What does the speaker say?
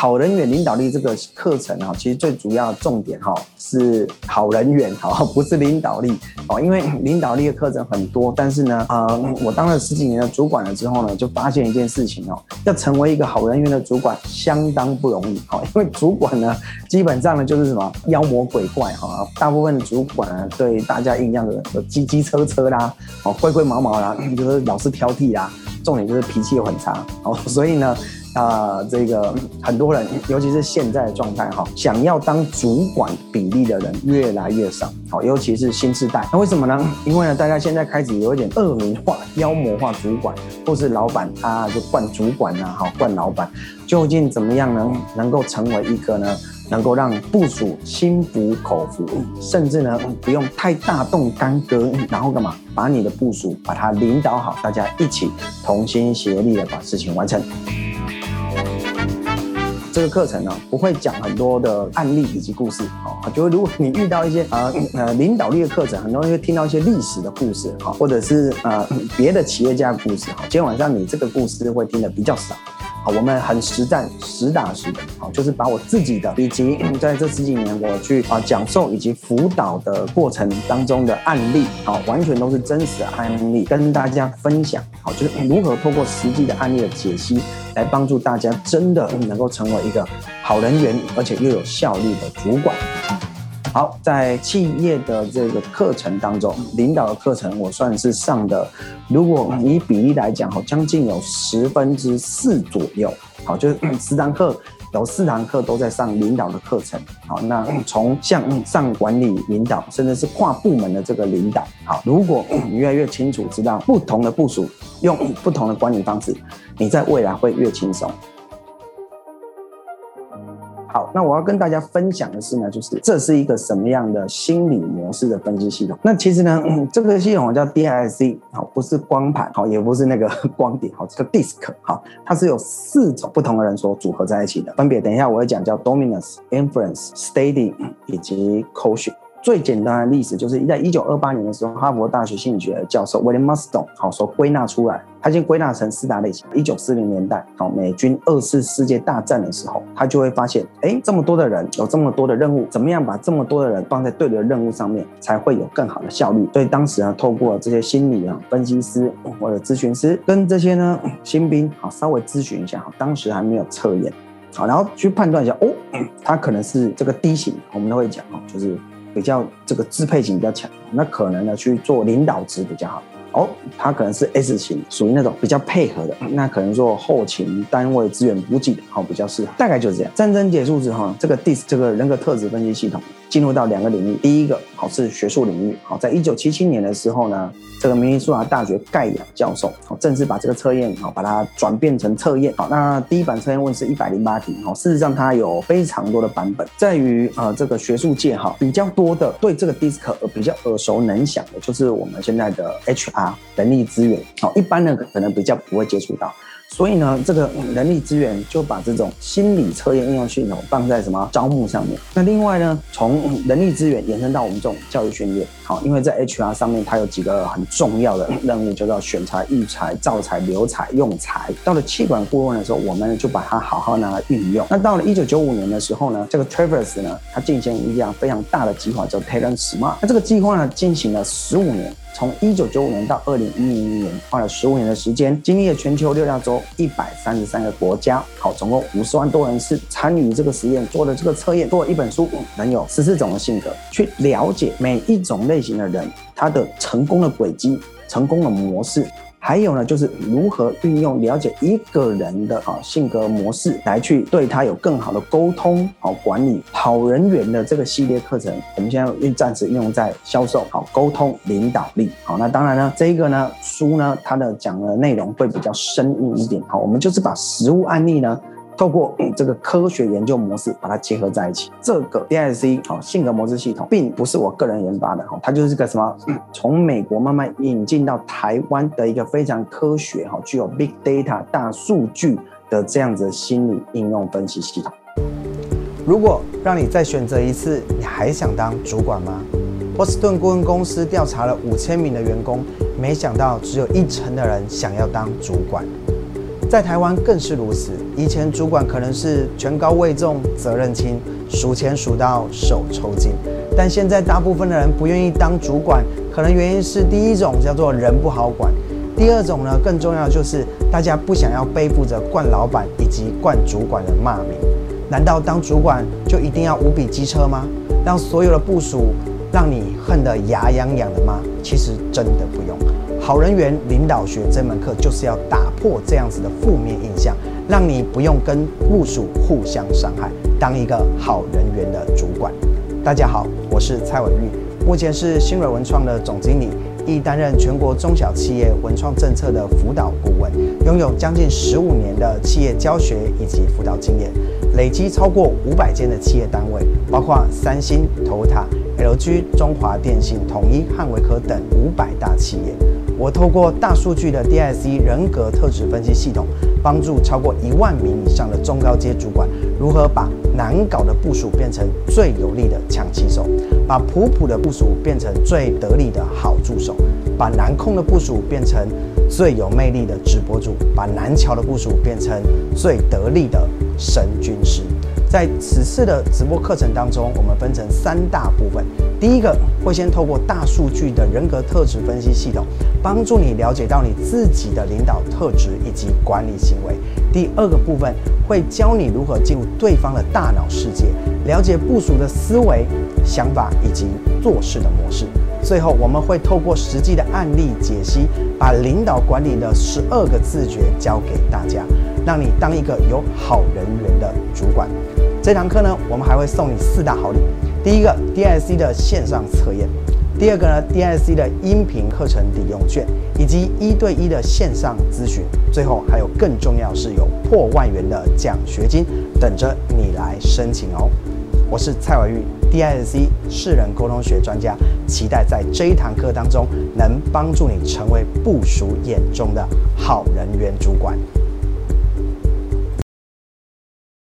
好人缘领导力这个课程啊，其实最主要的重点哈是好人缘，哈，不是领导力哦。因为领导力的课程很多，但是呢，呃，我当了十几年的主管了之后呢，就发现一件事情哦，要成为一个好人员的主管相当不容易，哈。因为主管呢，基本上呢就是什么妖魔鬼怪，哈。大部分的主管呢，对大家印象的机机车车啦，哦，灰灰毛毛啦，就是老是挑剔啦。重点就是脾气又很差，哦，所以呢，啊，这个很多人，尤其是现在的状态哈，想要当主管比例的人越来越少，好，尤其是新时代，那为什么呢？因为呢，大家现在开始有一点恶名化、妖魔化主管，或是老板啊，就惯主管呐，好，惯老板，究竟怎么样能能够成为一个呢？能够让部署心服口服，甚至呢不用太大动干戈，然后干嘛？把你的部署把它领导好，大家一起同心协力的把事情完成。这个课程呢不会讲很多的案例以及故事，好，就如果你遇到一些呃呃领导力的课程，很多人会听到一些历史的故事，好，或者是呃别的企业家的故事，好，今天晚上你这个故事会听的比较少。好，我们很实战、实打实的，好，就是把我自己的以及在这十几年我去啊讲授以及辅导的过程当中的案例，好，完全都是真实的案例跟大家分享，好，就是如何透过实际的案例的解析，来帮助大家真的能够成为一个好人缘，而且又有效率的主管。好，在企业的这个课程当中，领导的课程我算是上的，如果以比例来讲，哈，将近有十分之四左右。好，就是十堂课有四堂课都在上领导的课程。好，那从像上管理领导，甚至是跨部门的这个领导。好，如果你越来越清楚知道不同的部署，用不同的管理方式，你在未来会越轻松。好，那我要跟大家分享的是呢，就是这是一个什么样的心理模式的分析系统。那其实呢，这个系统叫 DISC，好，不是光盘，好，也不是那个 光碟，好，这个 disk，好，它是有四种不同的人所组合在一起的，分别等一下我会讲叫 dominance、inference、steady 以及 caution。最简单的例子就是在一九二八年的时候，哈佛大学心理学教授 William Marston 好所归纳出来，他先归纳成四大类型。一九四零年代，好美军二次世界大战的时候，他就会发现，哎，这么多的人有这么多的任务，怎么样把这么多的人放在对的任务上面，才会有更好的效率？所以当时呢，透过这些心理啊分析师或者咨询师跟这些呢新兵好稍微咨询一下，好，当时还没有测验，好，然后去判断一下，哦，他可能是这个 D 型，我们都会讲哦，就是。比较这个支配性比较强，那可能呢去做领导职比较好。哦，他可能是 S 型，属于那种比较配合的，那可能做后勤单位资源补给的，好比较适合。大概就是这样。战争结束之后，这个 DIS 这个人格特质分析系统进入到两个领域。第一个好是学术领域，好，在一九七七年的时候呢，这个明尼苏达大学盖亚教授好正式把这个测验好把它转变成测验。好，那第一版测验问是一百零八题，好，事实上它有非常多的版本，在于呃这个学术界哈比较多的对这个 DISC 比较耳熟能详的，就是我们现在的 HR。人力资源，好，一般人可能比较不会接触到。所以呢，这个人力资源就把这种心理测验应用系统放在什么招募上面。那另外呢，从人力资源延伸到我们这种教育训练，好，因为在 HR 上面它有几个很重要的任务，就叫选材、育才、造才、留才、用才。到了气管顾问的时候，我们就把它好好拿来运用。那到了一九九五年的时候呢，这个 Travers 呢，它进行一项非常大的计划，叫 Talent Smart。那这个计划呢，进行了十五年。从一九九五年到二零一零年，花了十五年的时间，经历了全球六大洲一百三十三个国家，好，总共五十万多人是参与这个实验，做了这个测验，做了一本书，能有十四种的性格，去了解每一种类型的人他的成功的轨迹、成功的模式。还有呢，就是如何运用了解一个人的啊性格模式，来去对他有更好的沟通、好管理、好人员的这个系列课程，我们现在用暂时用在销售、好沟通、领导力。好，那当然呢，这一个呢书呢，它的讲的内容会比较深入一点。好，我们就是把实物案例呢。透过这个科学研究模式把它结合在一起，这个 D I C 好性格模式系统并不是我个人研发的哈，它就是个什么从美国慢慢引进到台湾的一个非常科学哈，具有 big data 大数据的这样子心理应用分析系统。如果让你再选择一次，你还想当主管吗？波士顿顾问公司调查了五千名的员工，没想到只有一成的人想要当主管。在台湾更是如此。以前主管可能是权高位重、责任轻，数钱数到手抽筋。但现在大部分的人不愿意当主管，可能原因是第一种叫做人不好管，第二种呢更重要就是大家不想要背负着惯老板以及惯主管的骂名。难道当主管就一定要无比机车吗？让所有的部署让你恨得牙痒痒的吗？其实真的不用。好人缘领导学这门课就是要打破这样子的负面印象，让你不用跟部属互相伤害，当一个好人缘的主管。大家好，我是蔡文玉，目前是新蕊文创的总经理，亦担任全国中小企业文创政策的辅导顾问，拥有将近十五年的企业教学以及辅导经验，累积超过五百间的企业单位，包括三星、投塔、LG、中华电信、统一、汉维科等五百大企业。我透过大数据的 DIC 人格特质分析系统，帮助超过一万名以上的中高阶主管，如何把难搞的部署变成最有力的强骑手，把普普的部署变成最得力的好助手，把难控的部署变成最有魅力的直播主，把难瞧的部署变成最得力的神军师。在此次的直播课程当中，我们分成三大部分。第一个会先透过大数据的人格特质分析系统，帮助你了解到你自己的领导特质以及管理行为。第二个部分会教你如何进入对方的大脑世界，了解部署的思维、想法以及做事的模式。最后，我们会透过实际的案例解析，把领导管理的十二个自觉教给大家，让你当一个有好人缘的主管。这堂课呢，我们还会送你四大好礼：第一个，DIC 的线上测验；第二个呢，DIC 的音频课程抵用券，以及一对一的线上咨询；最后还有更重要是有破万元的奖学金等着你来申请哦。我是蔡伟玉，DIC 世人沟通学专家，期待在这一堂课当中能帮助你成为部署眼中的好人缘主管。